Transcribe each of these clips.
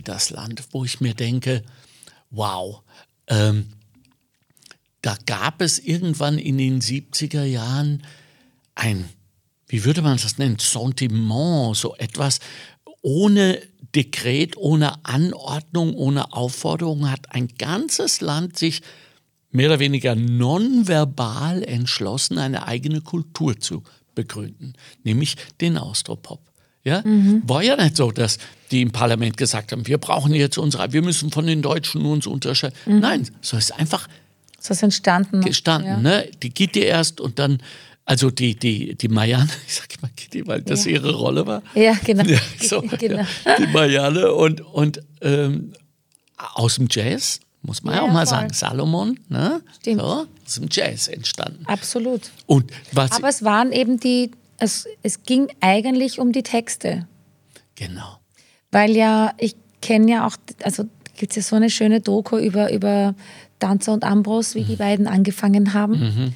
Beispiel das Land, wo ich mir denke, wow, ähm, da gab es irgendwann in den 70er Jahren ein, wie würde man das nennen, Sentiment, so etwas ohne Dekret, ohne Anordnung, ohne Aufforderung hat ein ganzes Land sich mehr oder weniger nonverbal entschlossen, eine eigene Kultur zu begründen, nämlich den Austropop. Ja? Mhm. War ja nicht so, dass die im Parlament gesagt haben, wir brauchen jetzt unsere, wir müssen von den Deutschen uns unterscheiden. Mhm. Nein, so ist einfach so ist entstanden. Gestanden, ja. ne? Die Gitti erst und dann, also die, die, die Marianne, ich sag immer Gitti, weil das ja. ihre Rolle war. Ja, genau. Ja, so, genau. die Marianne und, und ähm, aus dem Jazz, muss man ja, auch mal voll. sagen, Salomon, ne? Stimmt. So, aus dem Jazz entstanden. Absolut. Und was Aber es waren eben die, es, es ging eigentlich um die Texte. Genau. Weil ja, ich kenne ja auch, also gibt es ja so eine schöne Doku über, über Danzer und Ambros, wie mhm. die beiden angefangen haben. Mhm.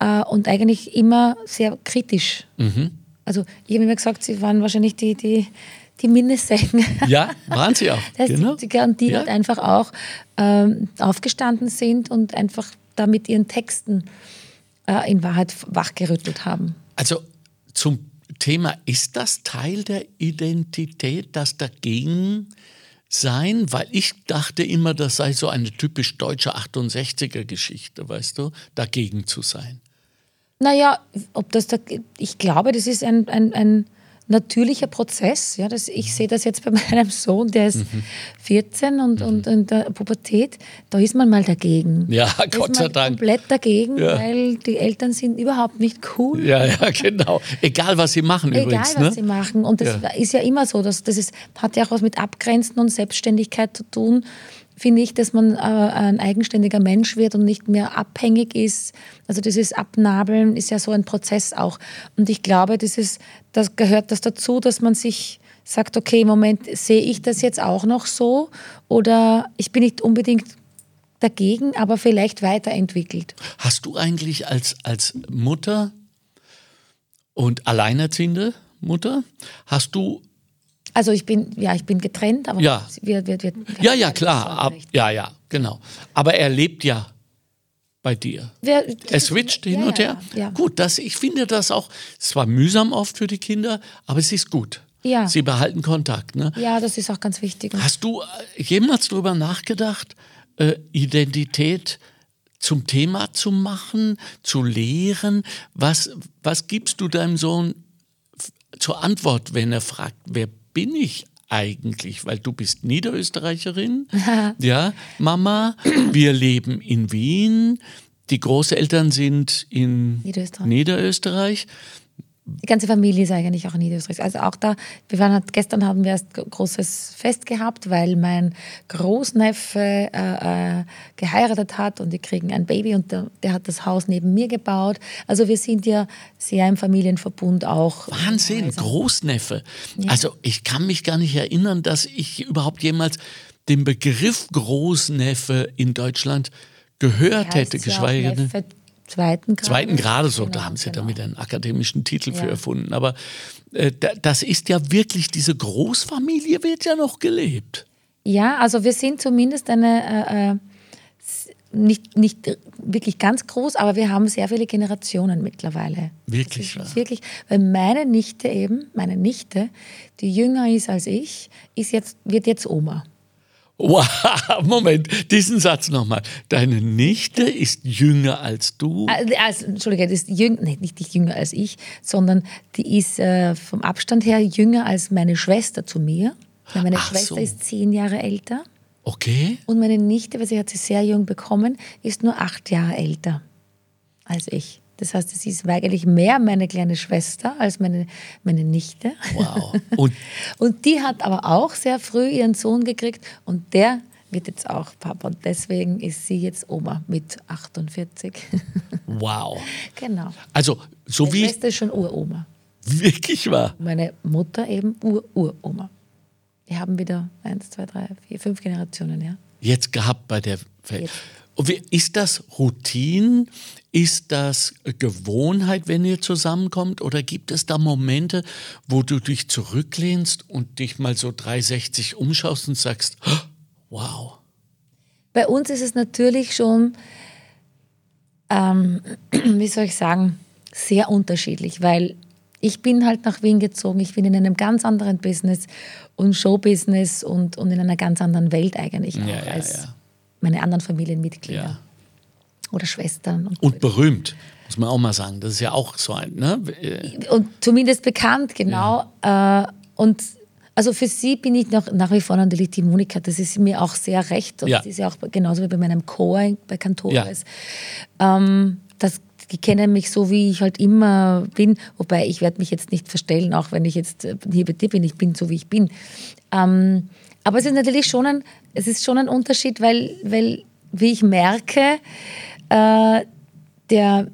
Äh, und eigentlich immer sehr kritisch. Mhm. Also ich habe immer gesagt, sie waren wahrscheinlich die, die, die Minnesäcken. Ja, waren sie auch. Das genau. die, die, die ja. halt einfach auch ähm, aufgestanden sind und einfach da mit ihren Texten äh, in Wahrheit wachgerüttelt haben. Also zum Thema, ist das Teil der Identität, das dagegen sein, weil ich dachte immer, das sei so eine typisch deutsche 68er Geschichte, weißt du, dagegen zu sein. Naja, ob das da, ich glaube, das ist ein, ein, ein natürlicher Prozess. Ja, das, ich sehe das jetzt bei meinem Sohn, der ist mhm. 14 und, mhm. und in der Pubertät, da ist man mal dagegen. Ja, da Gott sei Dank. komplett dagegen, ja. weil die Eltern sind überhaupt nicht cool. Ja, ja, genau. Egal, was sie machen Egal, übrigens. Egal, was ne? sie machen. Und das ja. ist ja immer so. Dass, das ist, hat ja auch was mit Abgrenzen und Selbstständigkeit zu tun finde ich, dass man äh, ein eigenständiger Mensch wird und nicht mehr abhängig ist. Also dieses Abnabeln ist ja so ein Prozess auch. Und ich glaube, das, ist, das gehört das dazu, dass man sich sagt, okay, im Moment sehe ich das jetzt auch noch so oder ich bin nicht unbedingt dagegen, aber vielleicht weiterentwickelt. Hast du eigentlich als, als Mutter und alleinerziehende Mutter, hast du also ich bin, ja, ich bin getrennt, aber ja. wir, wir, wir, ja, ja, klar, Ab, ja, ja, genau. Aber er lebt ja bei dir. Wer, er switcht hin ja, und her. Ja, ja. Gut, das, ich finde das auch, es war mühsam oft für die Kinder, aber es ist gut. Ja. Sie behalten Kontakt. Ne? Ja, das ist auch ganz wichtig. Hast du äh, jemals darüber nachgedacht, äh, Identität zum Thema zu machen, zu lehren? Was, was gibst du deinem Sohn zur Antwort, wenn er fragt, wer bin ich eigentlich? Weil du bist Niederösterreicherin. ja, Mama, wir leben in Wien. Die Großeltern sind in Niederösterreich. Niederösterreich. Die ganze Familie ist eigentlich auch in Niederösterreich. Also auch da, wir waren halt, gestern haben wir erst großes Fest gehabt, weil mein Großneffe äh, äh, geheiratet hat und die kriegen ein Baby und der, der, hat das Haus neben mir gebaut. Also wir sind ja sehr im Familienverbund auch. Wahnsinn, also, Großneffe. Ja. Also ich kann mich gar nicht erinnern, dass ich überhaupt jemals den Begriff Großneffe in Deutschland gehört hätte, geschweige denn zweiten Grades. Zweiten Grades, so, genau, da haben sie genau. damit einen akademischen Titel ja. für erfunden. Aber äh, das ist ja wirklich, diese Großfamilie wird ja noch gelebt. Ja, also wir sind zumindest eine, äh, äh nicht, nicht wirklich ganz groß, aber wir haben sehr viele Generationen mittlerweile. Wirklich, ja. Wirklich, weil meine Nichte eben, meine Nichte, die jünger ist als ich, ist jetzt, wird jetzt Oma. Wow, Moment, diesen Satz nochmal. Deine Nichte ist jünger als du? Also, Entschuldige, die ist jüng, nee, nicht jünger als ich, sondern die ist äh, vom Abstand her jünger als meine Schwester zu mir. Meine Ach Schwester so. ist zehn Jahre älter. Okay. Und meine Nichte, weil sie hat sie sehr jung bekommen, ist nur acht Jahre älter als ich. Das heißt, sie ist eigentlich mehr meine kleine Schwester als meine, meine Nichte. Wow. Und, und die hat aber auch sehr früh ihren Sohn gekriegt und der wird jetzt auch Papa. Und deswegen ist sie jetzt Oma mit 48. Wow. genau. Also, so Meine wie. Schwester ist schon Uroma. Wirklich wahr? Meine Mutter eben Ur-Uroma. Wir haben wieder eins, zwei, drei, vier, fünf Generationen, ja. Jetzt gehabt bei der. Jetzt. Ist das Routine? Ist das Gewohnheit, wenn ihr zusammenkommt? Oder gibt es da Momente, wo du dich zurücklehnst und dich mal so 360 umschaust und sagst, "Oh, wow. Bei uns ist es natürlich schon, ähm, wie soll ich sagen, sehr unterschiedlich, weil ich bin halt nach Wien gezogen, ich bin in einem ganz anderen Business und Showbusiness und, und in einer ganz anderen Welt eigentlich auch Ja, ja, als ja. Meine anderen Familienmitglieder Ja. oder Schwestern. Und, Und berühmt, muss man auch mal sagen. Das ist ja auch so ein, ne? Und zumindest bekannt, genau. Äh, und also für sie bin ich noch, nach wie vor natürlich die Monika. Das ist mir auch sehr recht. Und Ja. das ist ja auch genauso wie bei meinem Chor bei Cantores. Ähm, das, die kennen mich so, wie ich halt immer bin. Wobei ich werde mich jetzt nicht verstellen, auch wenn ich jetzt äh, hier bei dir bin. Ich bin so, wie ich bin. Ähm, aber es ist natürlich schon ein, es ist schon ein Unterschied, weil, weil wie ich merke, äh, der,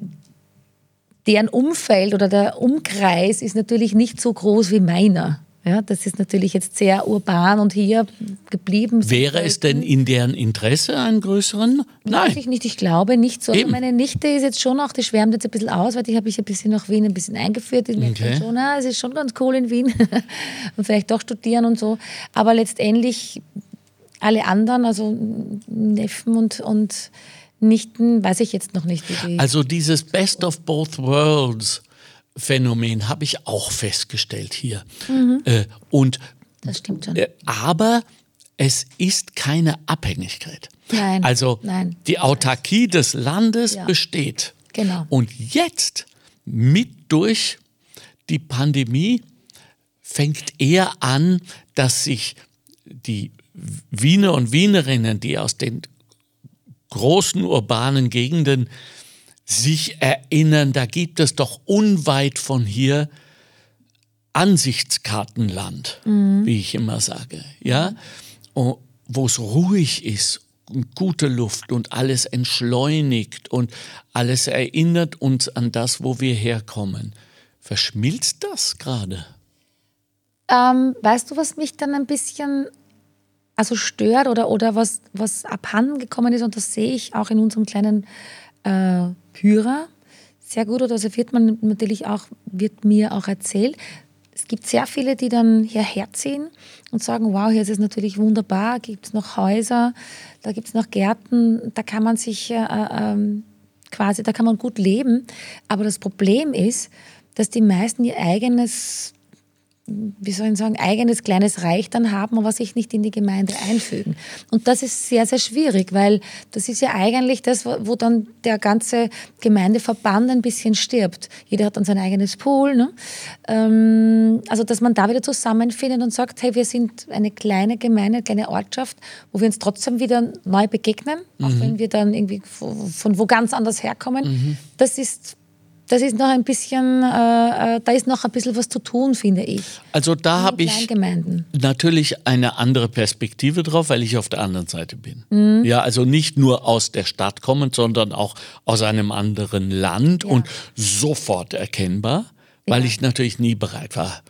deren Umfeld oder der Umkreis ist natürlich nicht so groß wie meiner. Ja, das ist natürlich jetzt sehr urban und hier geblieben. wäre es denn in deren Interesse, einen größeren? Weiß Nein. ich nicht, ich glaube nicht so. Eben. meine Nichte ist jetzt schon auch, die schwärmt jetzt ein bisschen aus, weil die habe ich ein bisschen nach Wien ein bisschen eingeführt. Die merkt Okay. schon, ah, es ist schon ganz cool in Wien und vielleicht doch studieren und so. Aber letztendlich alle anderen, also Neffen und, und Nichten, weiß ich jetzt noch nicht, die. Also dieses Best of Both Worlds Phänomen habe ich auch festgestellt hier. Äh, und das stimmt schon. Äh, aber es ist keine Abhängigkeit. Nein, Also nein. die Autarkie des Landes Ja. besteht. Genau. Und jetzt, mit durch die Pandemie, fängt eher an, dass sich die Wiener und Wienerinnen, die aus den großen urbanen Gegenden sich erinnern, da gibt es doch unweit von hier Ansichtskartenland, wie ich immer sage, ja, wo es ruhig ist und gute Luft und alles entschleunigt und alles erinnert uns an das, wo wir herkommen. Verschmilzt das gerade? Ähm, weißt du, was mich dann ein bisschen also stört oder, oder was, was abhanden gekommen ist, und das sehe ich auch in unserem kleinen äh, Pyra sehr gut, oder also wird man natürlich auch, wird mir auch erzählt. Es gibt sehr viele, die dann hierher ziehen und sagen, wow, hier ist es natürlich wunderbar, gibt es noch Häuser, da gibt es noch Gärten, da kann man sich äh, ähm, quasi, da kann man gut leben. Aber das Problem ist, dass die meisten ihr eigenes wie soll ich sagen, eigenes kleines Reich dann haben, aber sich nicht in die Gemeinde einfügen. Und das ist sehr, sehr schwierig, weil das ist ja eigentlich das, wo dann der ganze Gemeindeverband ein bisschen stirbt. Jeder hat dann sein eigenes Pool. Ne? Ähm, also, dass man da wieder zusammenfindet und sagt, hey, wir sind eine kleine Gemeinde, eine kleine Ortschaft, wo wir uns trotzdem wieder neu begegnen, auch wenn wir dann irgendwie von von wo ganz anders herkommen. Das ist das ist noch ein bisschen, äh, äh, da ist noch ein bisschen was zu tun, finde ich. Also da habe ich natürlich eine andere Perspektive drauf, weil ich auf der anderen Seite bin. Ja, also nicht nur aus der Stadt kommend, sondern auch aus einem anderen Land und sofort erkennbar, weil Ja. ich natürlich nie bereit war,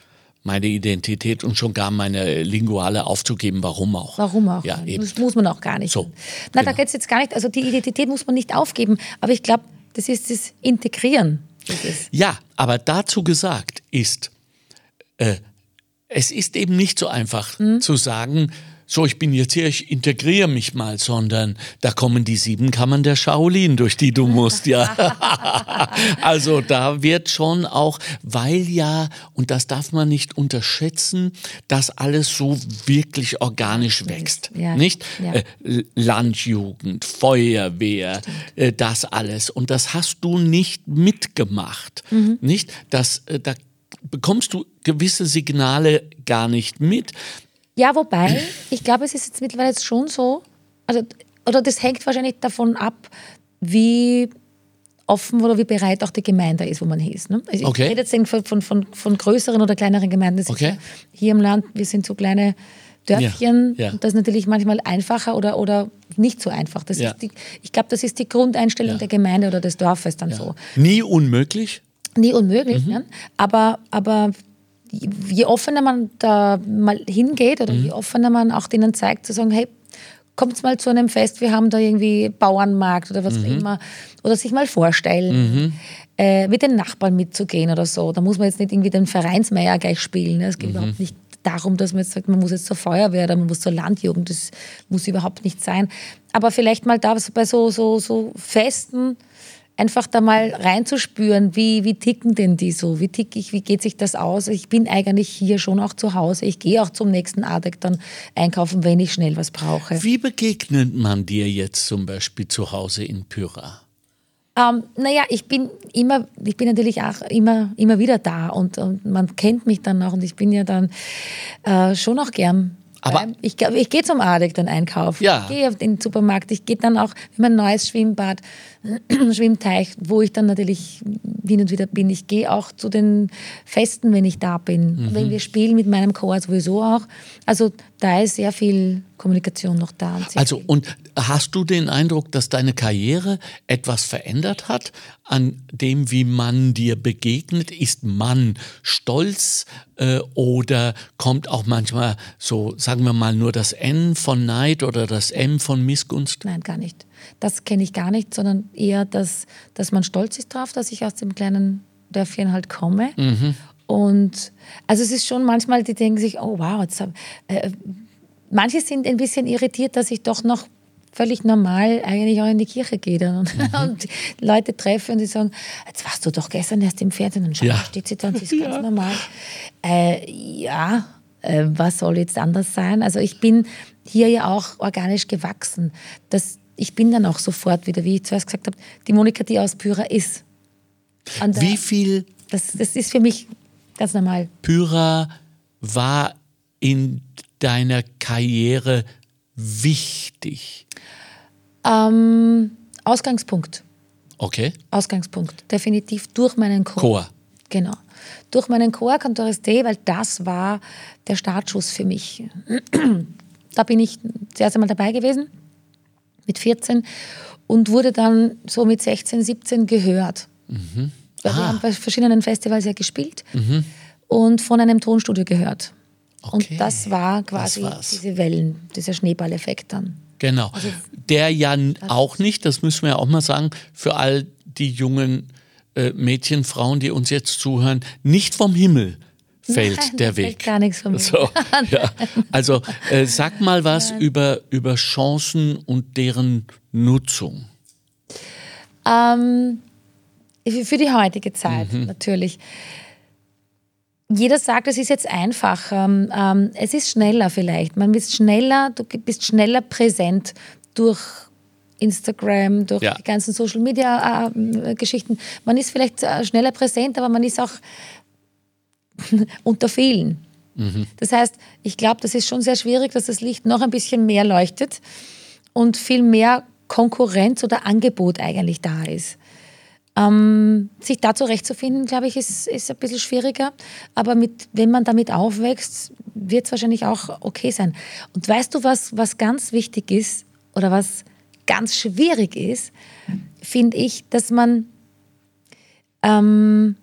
meine Identität und schon gar meine Linguale aufzugeben. Warum auch? Warum auch? Ja, eben. Das muss man auch gar nicht. So, da genau. geht es jetzt gar nicht. Also die Identität muss man nicht aufgeben. Aber ich glaube, das ist das Integrieren. Das ist. Ja, aber dazu gesagt ist, äh, es ist eben nicht so einfach zu sagen, so, ich bin jetzt hier, ich integriere mich mal, sondern da kommen die sieben Kammern der Shaolin, durch die du musst, ja. also da wird schon auch, weil ja, und das darf man nicht unterschätzen, dass alles so wirklich organisch wächst. Ja, Nicht? ja. Äh, Landjugend, Feuerwehr, äh, das alles. Und das hast du nicht mitgemacht. Mhm. Nicht? Das, äh, da bekommst du gewisse Signale gar nicht mit. Ja, wobei, ich glaube, es ist jetzt mittlerweile jetzt schon so, also, oder das hängt wahrscheinlich davon ab, wie offen oder wie bereit auch die Gemeinde ist, wo man ist. Ne? Also Okay. Ich rede jetzt von, von, von, von größeren oder kleineren Gemeinden. Okay. hier im Land, wir sind so kleine Dörfchen. Ja, ja. Das ist natürlich manchmal einfacher oder, oder nicht so einfach. Das Ja. ist die, ich glaube, das ist die Grundeinstellung der Gemeinde oder des Dorfes dann so. Nie unmöglich. Nie unmöglich, Mhm. ne? aber, aber je offener man da mal hingeht oder Mhm. je offener man auch denen zeigt, zu sagen, hey, kommt mal zu einem Fest, wir haben da irgendwie Bauernmarkt oder was auch immer. Oder sich mal vorstellen, äh, mit den Nachbarn mitzugehen oder so. Da muss man jetzt nicht irgendwie den Vereinsmeier gleich spielen. Ne? Es geht überhaupt nicht darum, dass man jetzt sagt, man muss jetzt zur Feuerwehr oder man muss zur Landjugend. Das muss überhaupt nicht sein. Aber vielleicht mal da bei so, so, so Festen einfach da mal reinzuspüren, wie, wie ticken denn die so, wie tick ich, wie geht sich das aus? Ich bin eigentlich hier schon auch zu Hause. Ich gehe auch zum nächsten Adek dann einkaufen, wenn ich schnell was brauche. Wie begegnet man dir jetzt zum Beispiel zu Hause in Pyra? Ähm, naja, ich bin immer, ich bin natürlich auch immer, immer wieder da und, und man kennt mich dann auch und ich bin ja dann äh, schon auch gern. Aber- beim- ich, ich gehe zum Adek dann einkaufen. Ja. Ich gehe auf den Supermarkt. Ich gehe dann auch in mein neues Schwimmbad, Schwimmteich, wo ich dann natürlich hin und wieder bin. Ich gehe auch zu den Festen, wenn ich da bin. Mhm. Wenn wir spielen mit meinem Chor sowieso auch. Also da ist sehr viel Kommunikation noch da. Und Also, viel. und hast du den Eindruck, dass deine Karriere etwas verändert hat an dem, wie man dir begegnet? Ist man stolz äh, oder kommt auch manchmal so, sagen wir mal, nur das N von Neid oder das M von Missgunst? Nein, gar nicht. Das kenne ich gar nicht, sondern eher, dass, dass man stolz ist drauf, dass ich aus dem kleinen Dörfchen halt komme. Und also es ist schon manchmal, die denken sich, oh wow, jetzt hab, äh, manche sind ein bisschen irritiert, dass ich doch noch völlig normal eigentlich auch in die Kirche gehe dann und, und Leute treffe und die sagen, jetzt warst du doch gestern erst im Fernsehen und schau, Ja. steht sie da und sie ist ganz normal. Äh, ja, äh, was soll jetzt anders sein? Also ich bin hier ja auch organisch gewachsen. Das, ich bin dann auch sofort wieder, wie ich zuerst gesagt habe, die Monika, die aus Pyra ist. Der- Wie viel das, das ist für mich ganz normal. Pyra war in deiner Karriere wichtig? Ähm, Ausgangspunkt. Okay, Ausgangspunkt. Definitiv durch meinen Chor. Chor. Genau. Durch meinen Chor Cantoris D, weil das war der Startschuss für mich. da bin ich zuerst einmal dabei gewesen, mit 14, und wurde dann so mit 16, 17 gehört. Weil wir Ah. haben bei verschiedenen Festivals ja gespielt und von einem Tonstudio gehört. Okay. Und das war quasi war's. diese Wellen, dieser Schneeballeffekt dann. Genau. Also Der ja auch nicht, das müssen wir ja auch mal sagen, für all die jungen äh, Mädchen, Frauen, die uns jetzt zuhören, nicht vom Himmel fällt Nein, der Weg. gar nichts vom Himmel. So, ja. Also äh, sag mal was über, über Chancen und deren Nutzung. Ähm, für die heutige Zeit natürlich. Jeder sagt, es ist jetzt einfacher. Ähm, es ist schneller vielleicht. Man ist schneller, du bist schneller präsent durch Instagram, durch Ja. die ganzen Social Media äh, Geschichten. Man ist vielleicht äh, schneller präsent, aber man ist auch unter vielen. Das heißt, ich glaube, das ist schon sehr schwierig, dass das Licht noch ein bisschen mehr leuchtet und viel mehr Konkurrenz oder Angebot eigentlich da ist. Ähm, sich da zurechtzufinden, glaube ich, ist, ist ein bisschen schwieriger. Aber mit, wenn man damit aufwächst, wird es wahrscheinlich auch okay sein. Und weißt du, was, was ganz wichtig ist oder was ganz schwierig ist, finde ich, dass man ähm,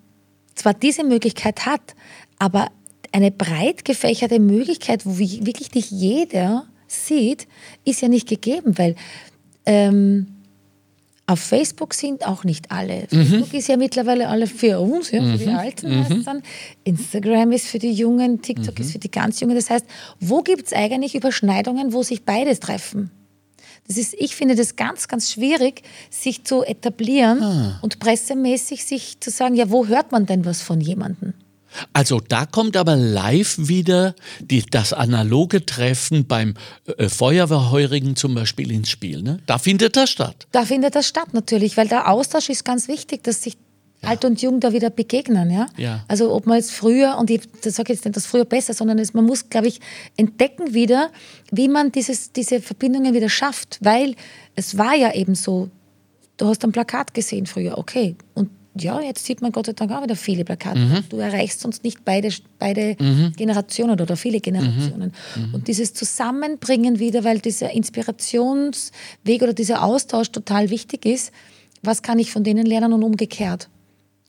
zwar diese Möglichkeit hat, aber eine breit gefächerte Möglichkeit, wo wirklich dich jeder sieht, ist ja nicht gegeben, weil ähm, auf Facebook sind auch nicht alle. Facebook ist ja mittlerweile alle für uns, ja, für die Alten heißt es dann. Instagram ist für die Jungen, TikTok ist für die ganz Jungen. Das heißt, wo gibt es eigentlich Überschneidungen, wo sich beides treffen? Das ist, ich finde das ganz, ganz schwierig, sich zu etablieren und pressemäßig sich zu sagen, ja, wo hört man denn was von jemandem? Also da kommt aber live wieder die, das analoge Treffen beim äh, Feuerwehrheurigen zum Beispiel ins Spiel. Ne? Da findet das statt. Da findet das statt natürlich, weil der Austausch ist ganz wichtig, dass sich alt und jung da wieder begegnen. Ja? Ja. Also ob man jetzt früher, und ich sage jetzt nicht, dass früher besser, sondern es, man muss, glaube ich, entdecken wieder, wie man dieses, diese Verbindungen wieder schafft, weil es war ja eben so, du hast ein Plakat gesehen früher, okay, und ja, jetzt sieht man Gott sei Dank auch wieder viele Plakate. Du erreichst sonst nicht beide, beide Generationen oder viele Generationen. Und dieses Zusammenbringen wieder, weil dieser Inspirationsweg oder dieser Austausch total wichtig ist, was kann ich von denen lernen und umgekehrt.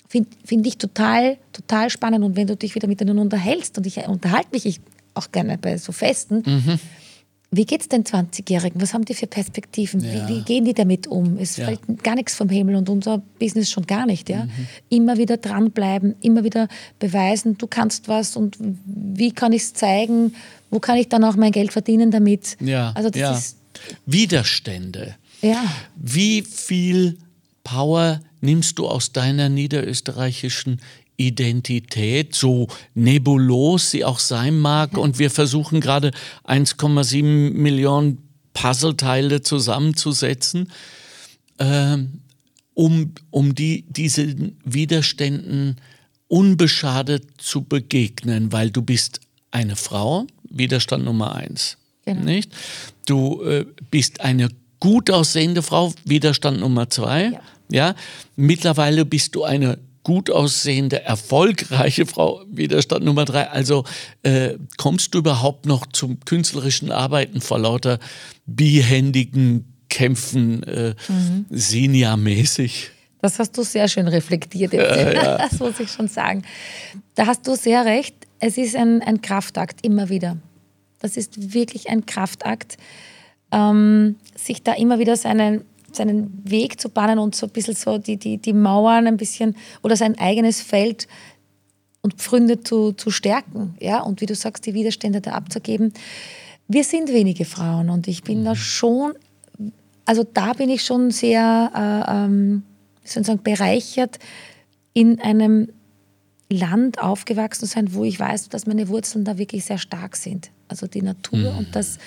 Finde find ich total, total spannend. Und wenn du dich wieder mit denen unterhältst, und ich unterhalte mich ich auch gerne bei so Festen, wie geht es den 20-Jährigen? Was haben die für Perspektiven? Ja. Wie, wie, gehen die damit um? Es Ja. fällt gar nichts vom Himmel und unser Business schon gar nicht. Ja? Immer wieder dranbleiben, immer wieder beweisen, du kannst was und wie kann ich es zeigen? Wo kann ich dann auch mein Geld verdienen damit? Ja, Also das ja. ist, Widerstände. ja, Wie viel Power nimmst du aus deiner niederösterreichischen Identität, so nebulos sie auch sein mag? Und wir versuchen gerade 1,7 Millionen Puzzleteile zusammenzusetzen, ähm, um, um die, diesen Widerständen unbeschadet zu begegnen, weil du bist eine Frau, Widerstand Nummer eins. Genau. Nicht? Du äh, bist eine gut aussehende Frau, Widerstand Nummer zwei. Ja. Ja. Mittlerweile bist du eine gut aussehende, erfolgreiche Frau, Widerstand Nummer drei. Also äh, kommst du überhaupt noch zum künstlerischen Arbeiten vor lauter behändigen Kämpfen, äh, Senior-mäßig? das hast du sehr schön reflektiert. Jetzt. Das muss ich schon sagen. Da hast du sehr recht. Es ist ein, ein Kraftakt immer wieder. Das ist wirklich ein Kraftakt, ähm, sich da immer wieder seinen, seinen Weg zu bahnen und so ein bisschen so die, die, die Mauern ein bisschen oder sein eigenes Feld und Pfründe zu, zu stärken. Ja? Und wie du sagst, die Widerstände da abzugeben. Wir sind wenige Frauen und ich bin da schon, also da bin ich schon sehr, äh, ähm, wie soll ich sagen, bereichert in einem Land aufgewachsen sein, wo ich weiß, dass meine Wurzeln da wirklich sehr stark sind. Also die Natur und das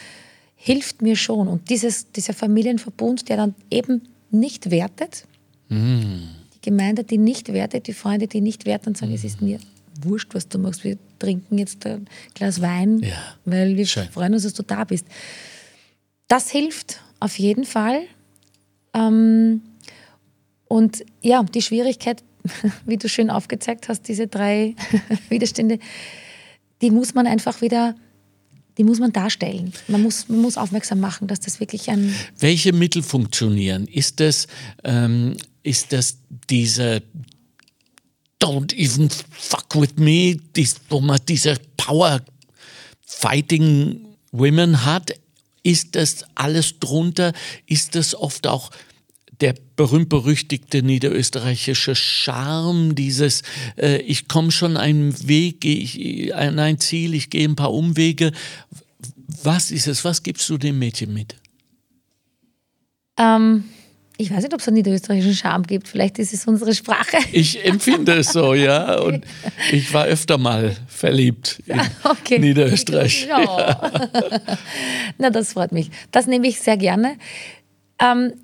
hilft mir schon. Und dieses, dieser Familienverbund, der dann eben nicht wertet, die Gemeinde, die nicht wertet, die Freunde, die nicht werten und sagen, es ist mir wurscht, was du machst, wir trinken jetzt ein Glas Wein, Ja. weil wir Schön. freuen uns, dass du da bist. Das hilft auf jeden Fall. Ähm, und ja, die Schwierigkeit, wie du schön aufgezeigt hast, diese drei Widerstände, die muss man einfach wieder, die muss man darstellen. Man muss, man muss aufmerksam machen, dass das wirklich ein, Welche Mittel funktionieren? Ist das, ähm, ist das diese Don't even fuck with me, dies, wo man diese Power Fighting Women hat? Ist das alles drunter? Ist das oft auch der berühmt-berüchtigte niederösterreichische Charme, dieses äh, ich komme schon einen Weg, ich, an ein Ziel, ich gehe ein paar Umwege. Was ist es? Was gibst du dem Mädchen mit? ähm, ich weiß nicht, ob es einen niederösterreichischen Charme gibt. Vielleicht ist es unsere Sprache. Ich empfinde es so, ja. Und ich war öfter mal verliebt in Okay. Niederösterreich. Ja. Na, das freut mich. Das nehme ich sehr gerne. Ähm,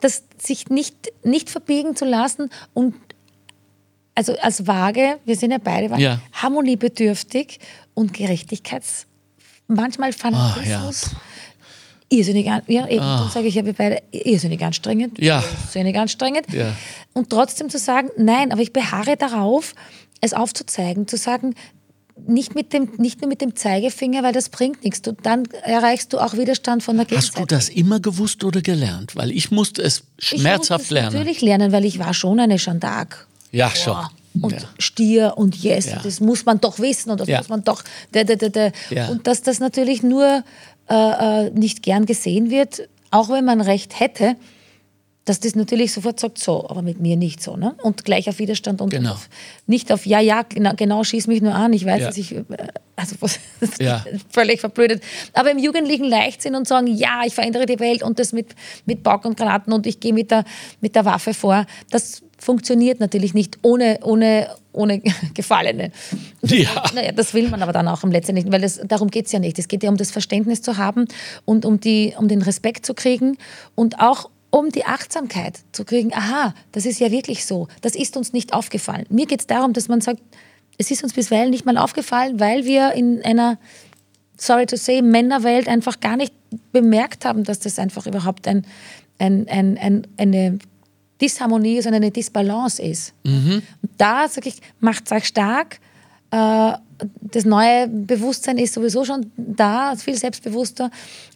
das sich nicht, nicht verbiegen zu lassen und also als vage, wir sind ja beide Ja. harmoniebedürftig und Gerechtigkeits, manchmal Fanatismus. Irrsinnig, an- ja, eben, dann sage ich ja, wir beide irrsinnig anstrengend. Ah. Ja. Irrsinnig anstrengend. Ja. Und trotzdem zu sagen, nein, aber ich beharre darauf, es aufzuzeigen, zu sagen, nicht, mit dem, nicht nur mit dem Zeigefinger, weil das bringt nichts. Du, dann erreichst du auch Widerstand von der Hast du Gegenseite. das immer gewusst oder gelernt? Weil ich musste es Ich schmerzhaft musste es lernen. natürlich lernen, weil ich war schon eine d'Arc. Ja, schon. Und Ja. Stier und Yes, Ja. das muss man doch wissen und das Ja. muss man doch. Da, da, da, da. Und dass das natürlich nur äh, äh, nicht gern gesehen wird, auch wenn man Recht hätte, dass das natürlich sofort sagt, so, aber mit mir nicht so. Ne? Und gleich auf Widerstand und Genau. auf, nicht auf, ja, ja, genau, genau, schieß mich nur an. Ich weiß, dass ich, äh, also völlig verblödet. Aber im jugendlichen Leichtsinn und sagen, ja, ich verändere die Welt und das mit, mit Bock und Granaten und ich gehe mit der, mit der Waffe vor, das funktioniert natürlich nicht ohne, ohne, ohne Gefallene. Ja. Naja, das will man aber dann auch im letzten nicht, weil das, darum geht es ja nicht. Es geht ja um das Verständnis zu haben und um, die, um den Respekt zu kriegen und auch um die Achtsamkeit zu kriegen. Aha, das ist ja wirklich so. Das ist uns nicht aufgefallen. Mir geht es darum, dass man sagt, es ist uns bisweilen nicht mal aufgefallen, weil wir in einer, sorry to say, Männerwelt einfach gar nicht bemerkt haben, dass das einfach überhaupt ein, ein, ein, ein, eine Disharmonie, sondern eine Disbalance ist. Und da sage ich, macht euch stark. Äh, das neue Bewusstsein ist sowieso schon da, viel selbstbewusster,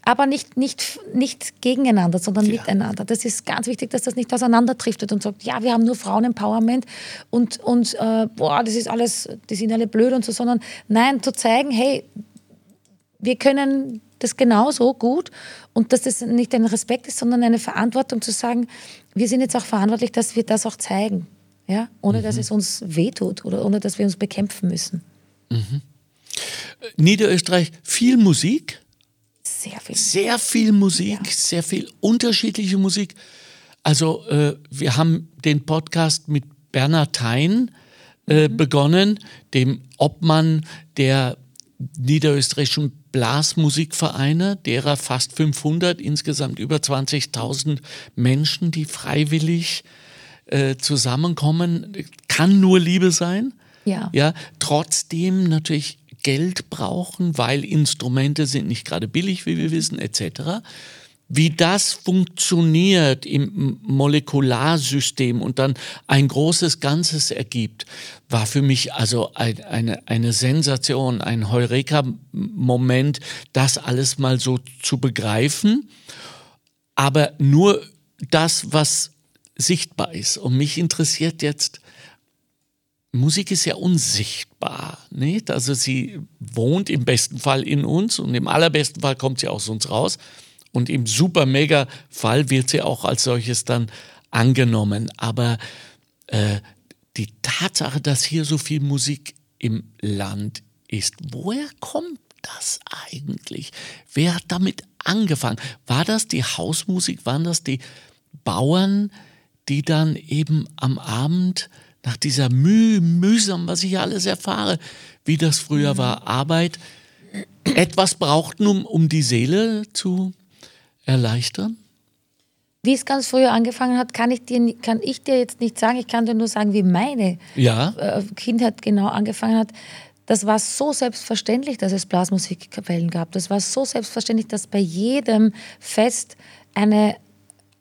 aber nicht, nicht, nicht gegeneinander, sondern Ja. miteinander. Das ist ganz wichtig, dass das nicht auseinanderdriftet und sagt, ja, wir haben nur Frauen-Empowerment und, und äh, boah, das ist alles, die sind alle blöd und so, sondern nein, zu zeigen, hey, wir können das genauso gut und dass das nicht ein Respekt ist, sondern eine Verantwortung zu sagen, wir sind jetzt auch verantwortlich, dass wir das auch zeigen, ja, ohne mhm. dass es uns wehtut oder ohne dass wir uns bekämpfen müssen. Mhm. Niederösterreich viel Musik. Sehr viel. Sehr viel Musik, ja. sehr viel unterschiedliche Musik. Also äh, wir haben den Podcast mit Bernhard Thein äh, mhm. begonnen, dem Obmann der niederösterreichischen Blasmusikvereine, derer fast 500, insgesamt über 20.000 Menschen, die freiwillig äh, zusammenkommen. Kann nur Liebe sein. Ja. ja. Trotzdem natürlich Geld brauchen, weil Instrumente sind nicht gerade billig, wie wir wissen, etc. Wie das funktioniert im Molekularsystem und dann ein großes Ganzes ergibt, war für mich also ein, eine, eine Sensation, ein Heureka-Moment, das alles mal so zu begreifen. Aber nur das, was sichtbar ist. Und mich interessiert jetzt, Musik ist ja unsichtbar, nicht? Also sie wohnt im besten Fall in uns und im allerbesten Fall kommt sie aus uns raus und im super mega Fall wird sie auch als solches dann angenommen. Aber äh, die Tatsache, dass hier so viel Musik im Land ist, woher kommt das eigentlich? Wer hat damit angefangen? War das die Hausmusik? Waren das die Bauern, die dann eben am Abend nach dieser müh, mühsam, was ich alles erfahre, wie das früher war, Arbeit, etwas brauchten, um, um die Seele zu erleichtern? Wie es ganz früher angefangen hat, kann ich, dir, kann ich dir jetzt nicht sagen. Ich kann dir nur sagen, wie meine ja. Äh, Kindheit genau angefangen hat. Das war so selbstverständlich, dass es Blasmusikkapellen gab. Das war so selbstverständlich, dass bei jedem Fest eine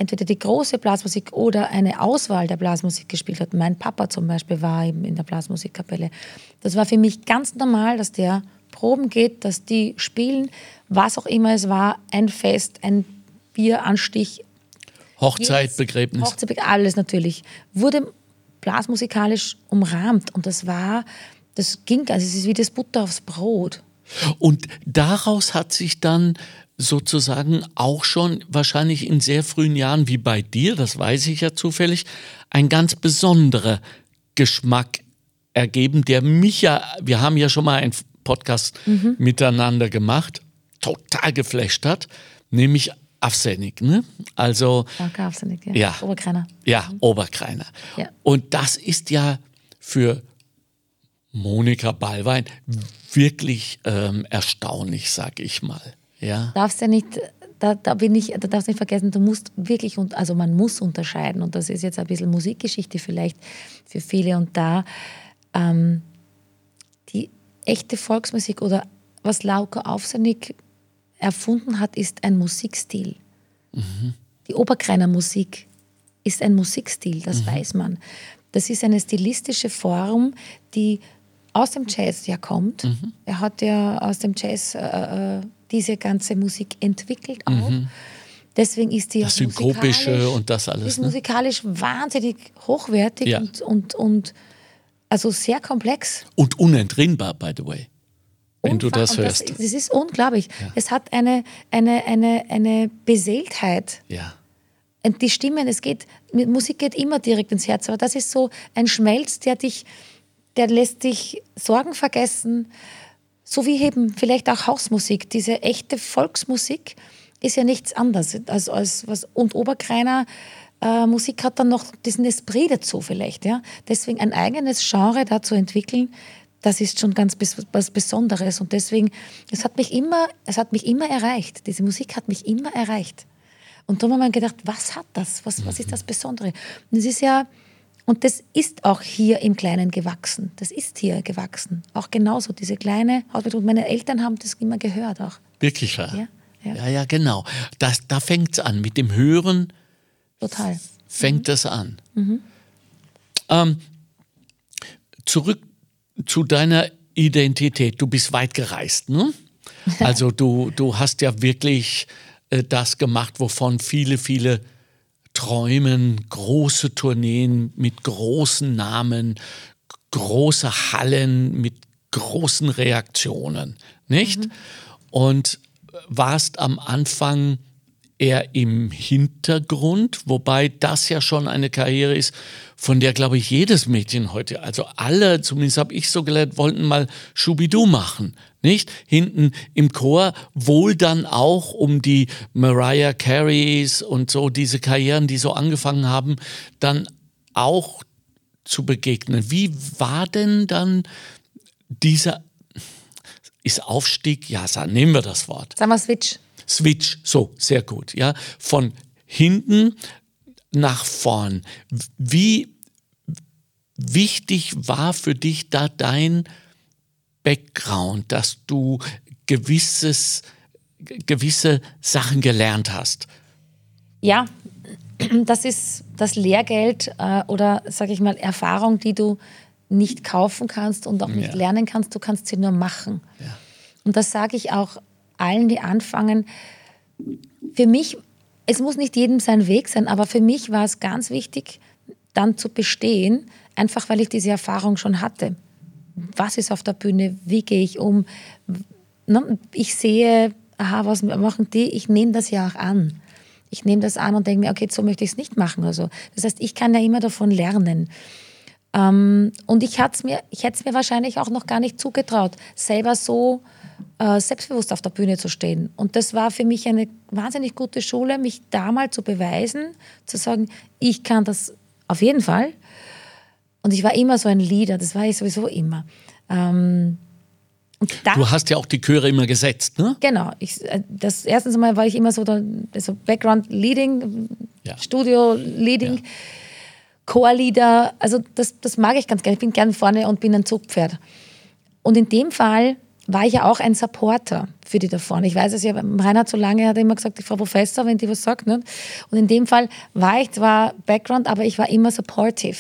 entweder die große Blasmusik oder eine Auswahl der Blasmusik gespielt hat. Mein Papa zum Beispiel war eben in der Blasmusikkapelle. Das war für mich ganz normal, dass der Proben geht, dass die spielen, was auch immer es war, ein Fest, ein Bieranstich. Hochzeit, Begräbnis. Hochzeit, alles natürlich. Wurde blasmusikalisch umrahmt und das war, das ging, also es ist wie das Butter aufs Brot. Und daraus hat sich dann sozusagen auch schon wahrscheinlich in sehr frühen Jahren, wie bei dir, das weiß ich ja zufällig, ein ganz besonderer Geschmack ergeben, der mich ja, wir haben ja schon mal einen Podcast mhm. miteinander gemacht, total geflasht hat, nämlich Avsenik, ne? Also. Danke, Avsenik, ja. ja. Oberkreiner. Ja, mhm. Oberkreiner. Ja. Und das ist ja für Monika Ballwein wirklich ähm, erstaunlich, sag ich mal. Ja. Darfst ja nicht, da, da bin ich, da darfst du nicht vergessen, du musst wirklich, also man muss unterscheiden und das ist jetzt ein bisschen Musikgeschichte vielleicht für viele und da ähm, echte Volksmusik oder was Lauka Aufsenig erfunden hat, ist ein Musikstil. Mhm. Die Oberkreiner Musik ist ein Musikstil, das mhm. weiß man. Das ist eine stilistische Form, die aus dem Jazz ja kommt. Mhm. Er hat ja aus dem Jazz äh, äh diese ganze Musik entwickelt auch. Mhm. Deswegen ist die das Synkopische und das alles. Ist ne? musikalisch wahnsinnig hochwertig ja. und, und, und also sehr komplex. Und unentrinnbar, by the way. Wenn Unfass, du das hörst. Das, das ist unglaublich. Ja. Es hat eine, eine, eine, eine Beseeltheit. Ja. Und die Stimmen, es geht, Musik geht immer direkt ins Herz, aber das ist so ein Schmelz, der dich, der lässt dich Sorgen vergessen, so wie eben vielleicht auch Hausmusik, diese echte Volksmusik ist ja nichts anderes als, als was und Oberkreiner äh, Musik hat dann noch diesen Esprit dazu vielleicht, ja. Deswegen ein eigenes Genre da zu entwickeln, das ist schon ganz was Besonderes und deswegen es hat mich immer, es hat mich immer erreicht. Diese Musik hat mich immer erreicht. Und darum haben wir gedacht, was hat das? Was, was ist das Besondere? Und es ist ja und das ist auch hier im Kleinen gewachsen. Das ist hier gewachsen. Auch genauso, diese kleine Hausbetriebe. Meine Eltern haben das immer gehört auch. Wirklich? Ja, ja. ja, ja genau. Das, da fängt es an. Mit dem Hören Total. fängt es mhm. an. Mhm. Ähm, zurück zu deiner Identität. Du bist weit gereist, ne? Also du, du hast ja wirklich äh, das gemacht, wovon viele, viele träumen, große Tourneen mit großen Namen, große Hallen mit großen Reaktionen, nicht? Mhm. Und warst am Anfang eher im Hintergrund, wobei das ja schon eine Karriere ist, von der, glaube ich, jedes Mädchen heute, also alle, zumindest habe ich so gelernt, wollten mal Schubidu machen, nicht? Hinten im Chor, wohl dann auch um die Mariah Careys und so diese Karrieren, die so angefangen haben, dann auch zu begegnen. Wie war denn dann dieser, ist Aufstieg, ja, nehmen wir das Wort. Sagen wir Switch. Switch, so, sehr gut, ja, von hinten nach vorn. Wie wichtig war für dich da dein Background, dass du gewisses, gewisse Sachen gelernt hast? Ja, das ist das Lehrgeld äh, oder, sage ich mal, Erfahrung, die du nicht kaufen kannst und auch nicht ja. lernen kannst. Du kannst sie nur machen. Ja. Und das sage ich auch allen, die anfangen. Für mich, es muss nicht jedem sein Weg sein, aber für mich war es ganz wichtig, dann zu bestehen, einfach weil ich diese Erfahrung schon hatte. Was ist auf der Bühne? Wie gehe ich um? Ne, ich sehe, aha, was machen die? Ich nehme das ja auch an. Ich nehme das an und denke mir, okay, so möchte ich es nicht machen oder so. Das heißt, ich kann ja immer davon lernen. Ähm, und ich hätte es mir wahrscheinlich auch noch gar nicht zugetraut, selber so äh, selbstbewusst auf der Bühne zu stehen. Und das war für mich eine wahnsinnig gute Schule, mich da mal zu beweisen, zu sagen, ich kann das auf jeden Fall. Und ich war immer so ein Leader, das war ich sowieso immer. Ähm, da, du hast ja auch die Chöre immer gesetzt, ne? Genau. Ich, äh, das erstens mal war ich immer so, der, so Background Leading, ja. Studio Leading, ja. Chorleader. Also das, das mag ich ganz gerne. Ich bin gern vorne und bin ein Zugpferd. Und in dem Fall war ich ja auch ein Supporter für die da vorne. Ich weiß es ja, Reinhard so lange hat immer gesagt, die Frau Professor, wenn die was sagt. Nicht? Und in dem Fall war ich zwar Background, aber ich war immer supportive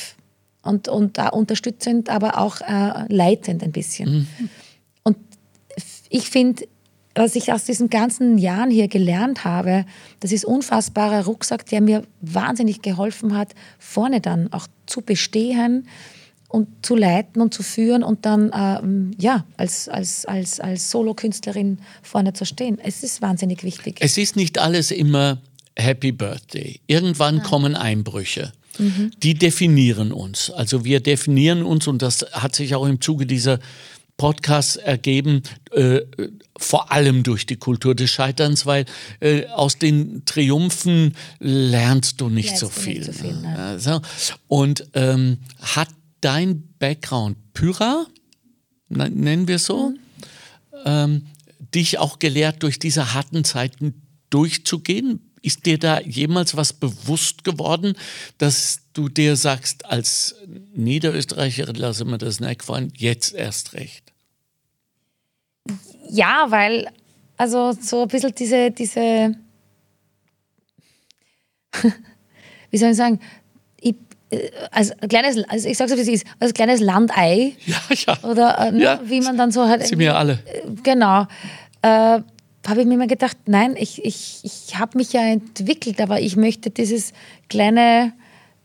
und, und uh, unterstützend, aber auch uh, leitend ein bisschen. Mhm. Und ich finde, was ich aus diesen ganzen Jahren hier gelernt habe, das ist unfassbarer Rucksack, der mir wahnsinnig geholfen hat, vorne dann auch zu bestehen und zu leiten und zu führen und dann ähm, ja, als, als, als, als Solokünstlerin vorne zu stehen. Es ist wahnsinnig wichtig. Es ist nicht alles immer Happy Birthday. Irgendwann ja. kommen Einbrüche. Mhm. Die definieren uns. Also wir definieren uns und das hat sich auch im Zuge dieser Podcasts ergeben, äh, vor allem durch die Kultur des Scheiterns, weil äh, aus den Triumphen lernst du nicht lernst so viel. Nicht so viel ne? also, und ähm, hat dein Background, Pyra, nennen wir es so, mhm. ähm, dich auch gelehrt, durch diese harten Zeiten durchzugehen? Ist dir da jemals was bewusst geworden, dass du dir sagst, als Niederösterreicherin lasse mir das nicht gefallen, jetzt erst recht? Ja, weil, also so ein bisschen diese, diese wie soll ich sagen, als kleines, also ich sag's wie es ist, als kleines Landei. Ja, ja. Oder äh, ne, ja. wie man dann so halt. Sie mir alle. Äh, genau. Äh, habe ich mir immer gedacht, nein, ich, ich, ich habe mich ja entwickelt, aber ich möchte dieses kleine,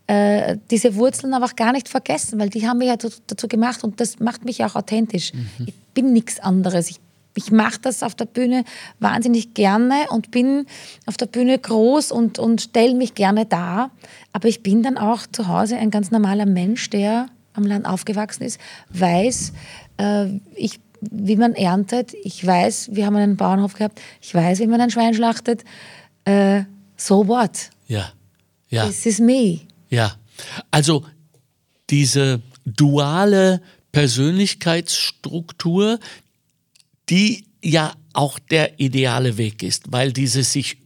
äh, diese Wurzeln aber auch gar nicht vergessen, weil die haben mich ja dazu gemacht und das macht mich auch authentisch. Mhm. Ich bin nichts anderes. Ich ich mache das auf der Bühne wahnsinnig gerne und bin auf der Bühne groß und, und stelle mich gerne dar. Aber ich bin dann auch zu Hause ein ganz normaler Mensch, der am Land aufgewachsen ist, weiß, äh, ich, wie man erntet. Ich weiß, wir haben einen Bauernhof gehabt. Ich weiß, wie man ein Schwein schlachtet. Äh, so what? Ja. ja. This is me. Ja. Also diese duale Persönlichkeitsstruktur, die ja auch der ideale Weg ist, weil dieses sich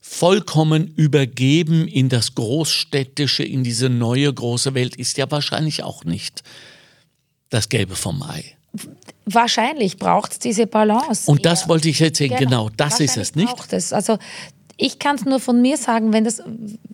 vollkommen übergeben in das Großstädtische, in diese neue große Welt, ist ja wahrscheinlich auch nicht das Gelbe vom Ei. Wahrscheinlich braucht es diese Balance. Und das wollte ich jetzt sehen, genau, genau das ist es, nicht? Braucht es. Also ich kann es nur von mir sagen, wenn das,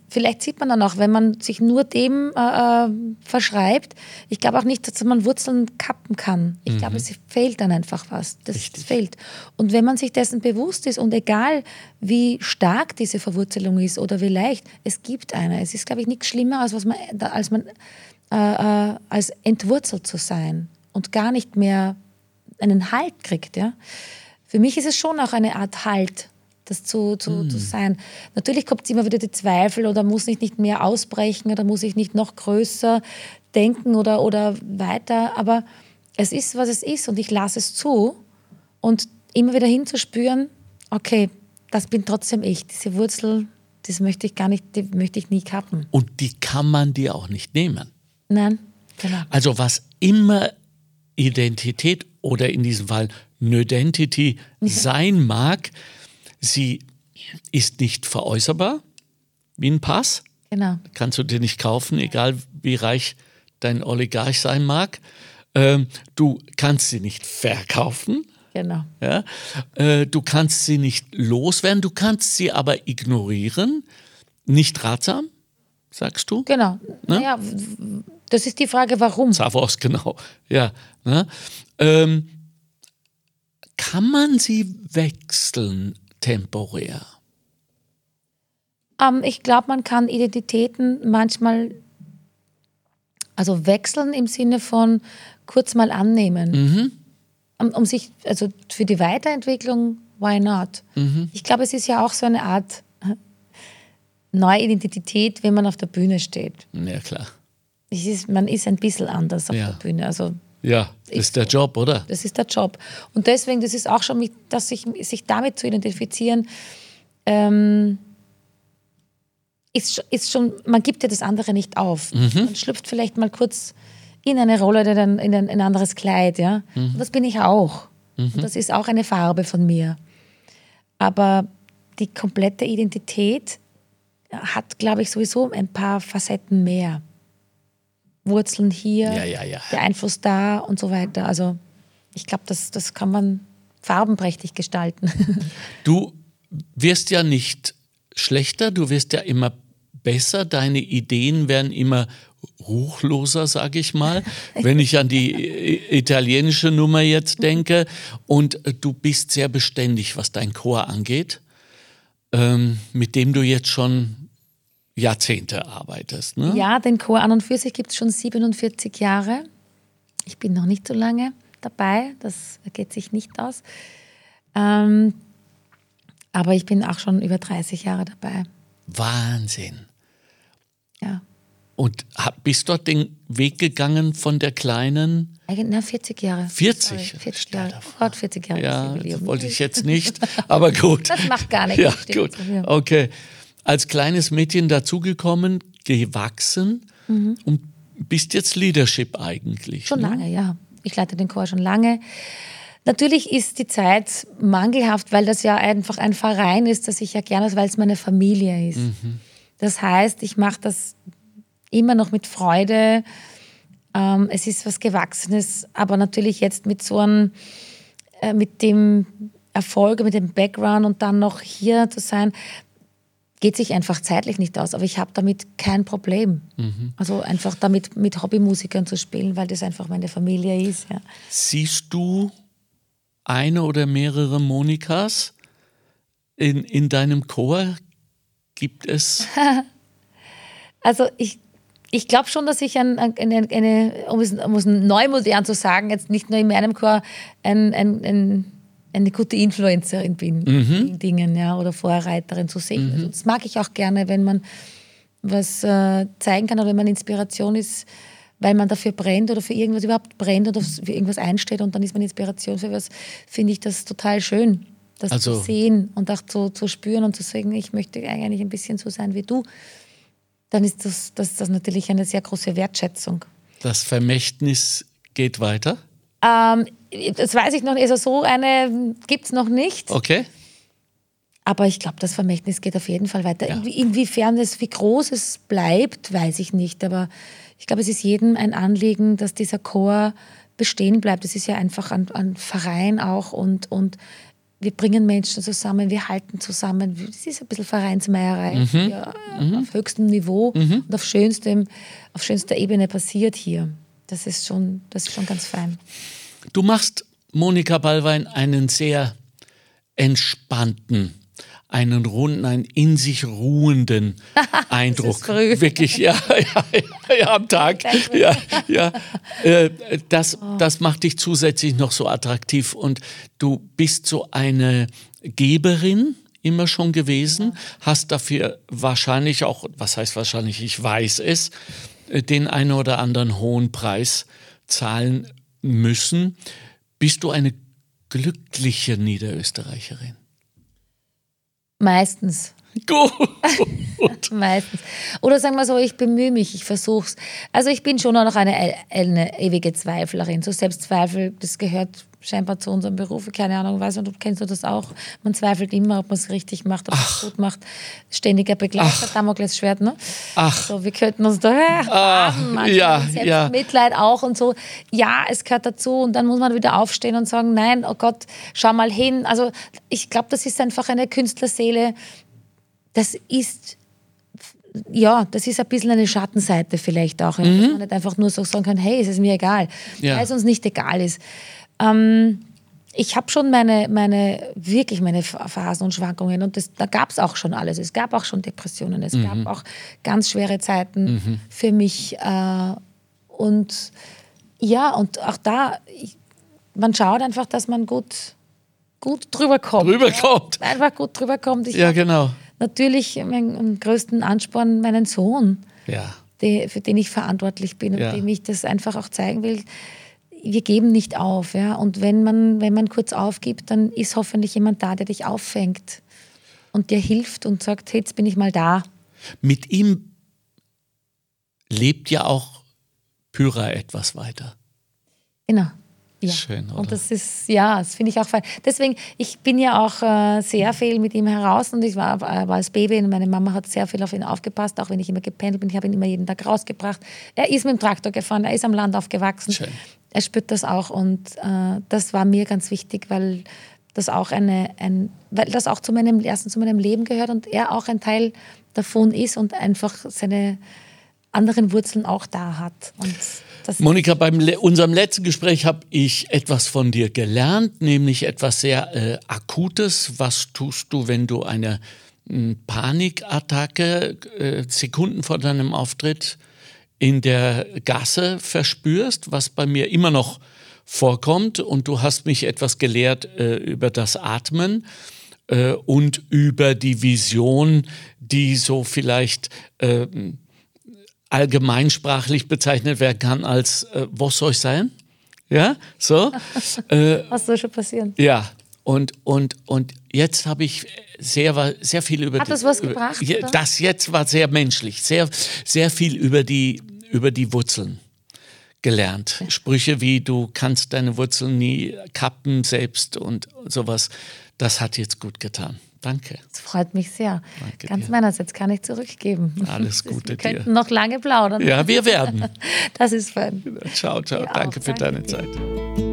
vielleicht sieht man dann auch, wenn man sich nur dem äh, äh verschreibt, ich glaube auch nicht, dass man Wurzeln kappen kann. Ich mhm. glaube, es fehlt dann einfach was. Das Richtig. fehlt. Und wenn man sich dessen bewusst ist und egal, wie stark diese Verwurzelung ist oder wie leicht, es gibt eine. Es ist, glaube ich, nichts schlimmer, als, was man, als, man, äh, äh, als entwurzelt zu sein und gar nicht mehr einen Halt kriegt. Ja? für mich ist es schon auch eine Art Halt, das zu, zu, mm. zu sein. Natürlich kommt immer wieder die Zweifel oder muss ich nicht mehr ausbrechen oder muss ich nicht noch größer denken oder, oder weiter. Aber es ist, was es ist und ich lasse es zu. Und immer wieder hinzuspüren, okay, das bin trotzdem ich. Diese Wurzel, das möchte ich gar nicht, die möchte ich nie kappen. Und die kann man dir auch nicht nehmen. Nein, genau. Also was immer Identität oder in diesem Fall Nödentity sein mag, sie ist nicht veräußerbar, wie ein Pass. Genau. Kannst du dir nicht kaufen, egal wie reich dein Oligarch sein mag. Ähm, du kannst sie nicht verkaufen. Genau. Ja? Äh, du kannst sie nicht loswerden, du kannst sie aber ignorieren. Nicht ratsam, sagst du? Genau. Ne? Ja, das ist die Frage, warum. Savos, genau. Ja. Ne? Ähm, kann man sie wechseln temporär? Ähm, ich glaube, man kann Identitäten manchmal also wechseln im Sinne von kurz mal annehmen. Mhm. Um, um, sich, also für die Weiterentwicklung, why not? Mhm. Ich glaube, es ist ja auch so eine Art neue Identität, wenn man auf der Bühne steht. Ja, klar. Ist, man ist ein bisschen anders auf ja. der Bühne. Also ja, das ist der Job, oder? Das ist der Job. Und deswegen, das ist auch schon, dass sich, sich damit zu identifizieren, ähm, ist, ist schon, man gibt ja das andere nicht auf. Mhm. Man schlüpft vielleicht mal kurz in eine Rolle oder in ein, in ein anderes Kleid, ja. Mhm. Und das bin ich auch. Mhm. Das ist auch eine Farbe von mir. Aber die komplette Identität hat, glaube ich, sowieso ein paar Facetten mehr. Wurzeln hier, ja, ja, ja. der Einfluss da und so weiter. Also ich glaube, das, das kann man farbenprächtig gestalten. Du wirst ja nicht schlechter, du wirst ja immer besser, deine Ideen werden immer ruchloser, sage ich mal, wenn ich an die italienische Nummer jetzt denke. Und du bist sehr beständig, was dein Chor angeht, ähm, mit dem du jetzt schon Jahrzehnte arbeitest. Ne? Ja, den Chor an und für sich gibt es schon 47 Jahre. Ich bin noch nicht so lange dabei, das geht sich nicht aus. Ähm, aber ich bin auch schon über 30 Jahre dabei. Wahnsinn. Ja. Und bist dort den Weg gegangen von der kleinen? Na, 40 Jahre. 40? Sorry, 40 Jahre. Oh Gott, 40 Jahre. Ja, das wollte ich jetzt nicht, aber gut. Das macht gar nichts. Ja, gut. Okay als kleines Mädchen dazugekommen, gewachsen mhm. und bist jetzt Leadership eigentlich. Schon ne? lange, ja. Ich leite den Chor schon lange. Natürlich ist die Zeit mangelhaft, weil das ja einfach ein Verein ist, das ich ja gerne, weil es meine Familie ist. Mhm. Das heißt, ich mache das immer noch mit Freude. Ähm, es ist was Gewachsenes, aber natürlich jetzt mit so einem, äh, mit dem Erfolg, mit dem Background und dann noch hier zu sein, geht sich einfach zeitlich nicht aus. Aber ich habe damit kein Problem. Mhm. Also einfach damit mit Hobbymusikern zu spielen, weil das einfach meine Familie ist. Ja. Siehst du eine oder mehrere Monikas in, in deinem Chor? Gibt es? also ich, ich glaube schon, dass ich ein, eine, eine, um es, um es neu modern zu sagen, jetzt nicht nur in meinem Chor ein, ein, ein eine gute Influencerin bin mhm. in Dingen, ja, oder Vorreiterin zu sehen. Mhm. Also das mag ich auch gerne, wenn man was äh, zeigen kann oder wenn man Inspiration ist, weil man dafür brennt oder für irgendwas überhaupt brennt oder für irgendwas einsteht und dann ist man Inspiration für was, finde ich das total schön, das also, zu sehen und auch zu, zu spüren und zu sagen, ich möchte eigentlich ein bisschen so sein wie du. Dann ist das, das, das natürlich eine sehr große Wertschätzung. Das Vermächtnis geht weiter? Ähm, das weiß ich noch nicht. Also so eine gibt es noch nicht. Okay. Aber ich glaube, das Vermächtnis geht auf jeden Fall weiter. Ja. Inwiefern es, wie groß es bleibt, weiß ich nicht. Aber ich glaube, es ist jedem ein Anliegen, dass dieser Chor bestehen bleibt. Es ist ja einfach ein, ein, Verein auch und, und wir bringen Menschen zusammen, wir halten zusammen. Es ist ein bisschen Vereinsmeierei mhm. Ja, mhm. auf höchstem Niveau mhm. und auf, schönstem, auf schönster Ebene passiert hier. Das ist schon, das ist schon ganz fein. Du machst, Monika Ballwein, einen sehr entspannten, einen runden, einen in sich ruhenden Eindruck. Wirklich, ja, ja, ja, ja, am Tag. Ja, ja. Äh, das, das macht dich zusätzlich noch so attraktiv und du bist so eine Geberin immer schon gewesen, hast dafür wahrscheinlich auch, was heißt wahrscheinlich, ich weiß es, äh, den einen oder anderen hohen Preis zahlen müssen. Bist du eine glückliche Niederösterreicherin? Meistens. Gut. Meistens. Oder sagen wir so, ich bemühe mich, ich versuche es. Also ich bin schon auch noch eine, eine ewige Zweiflerin. So Selbstzweifel, das gehört scheinbar zu unserem Beruf. Keine Ahnung, weiß nicht, du kennst du das auch. Man zweifelt immer, ob man es richtig macht, ob man es gut macht. Ständiger Begleiter, Damoklesschwert, ne? Ach. So, wir könnten uns da äh, manchmal ja, ja. Mitleid auch und so. Ja, es gehört dazu und dann muss man wieder aufstehen und sagen, nein, oh Gott, schau mal hin. Also ich glaube, das ist einfach eine Künstlerseele, das ist ja, das ist ein bisschen eine Schattenseite vielleicht auch. Ja, Dass man nicht einfach nur so sagen kann, hey, es ist mir egal, Ja. weil es uns nicht egal ist. Ähm, ich habe schon meine, meine, wirklich meine Phasen und Schwankungen und das, da gab es auch schon alles. Es gab auch schon Depressionen, es gab auch ganz schwere Zeiten für mich. Äh, und ja, und auch da, ich, man schaut einfach, dass man gut, gut drüber kommt. Drüber kommt. Ja, einfach gut drüber kommt. Ich Ja, hab genau. Natürlich meinen größten Ansporn, meinen Sohn, Ja. die, für den ich verantwortlich bin und Ja. dem ich das einfach auch zeigen will. Wir geben nicht auf, ja. Und wenn man, wenn man kurz aufgibt, dann ist hoffentlich jemand da, der dich auffängt und dir hilft und sagt, hey, jetzt bin ich mal da. Mit ihm lebt ja auch Pyra etwas weiter. Genau. Ja. Schön, oder? Und das ist, ja, das finde ich auch fein. Deswegen, ich bin ja auch äh, sehr viel mit ihm heraus und ich war, äh, war als Baby und meine Mama hat sehr viel auf ihn aufgepasst, auch wenn ich immer gependelt bin. Ich habe ihn immer jeden Tag rausgebracht. Er ist mit dem Traktor gefahren, er ist am Land aufgewachsen. Schön. Er spürt das auch und äh, das war mir ganz wichtig, weil das auch eine, ein, weil das auch zu meinem, erstens zu meinem Leben gehört und er auch ein Teil davon ist und einfach seine anderen Wurzeln auch da hat. Und das Monika, beim le unserem letzten Gespräch habe ich etwas von dir gelernt, nämlich etwas sehr äh, Akutes. Was tust du, wenn du eine m, Panikattacke äh, Sekunden vor deinem Auftritt in der Gasse verspürst, was bei mir immer noch vorkommt? Und du hast mich etwas gelehrt äh, über das Atmen äh, und über die Vision, die so vielleicht äh, allgemeinsprachlich bezeichnet werden kann als äh, was soll ich sein? Ja, so. äh, was soll schon passieren? ja, und, und, und jetzt habe ich sehr, sehr viel über Hat die, das was über, gebracht, oder? Das jetzt war sehr menschlich, sehr, sehr viel über die, über die Wurzeln gelernt. Sprüche wie du kannst deine Wurzeln nie kappen selbst und sowas. Das hat jetzt gut getan. Danke. Das freut mich sehr. Danke Ganz dir. meinerseits kann ich zurückgeben. Alles Gute Wir könnten dir. noch lange plaudern. Ja, wir werden. Das ist fein. Ciao, ciao. Dir auch. Danke für Danke deine dir. Zeit.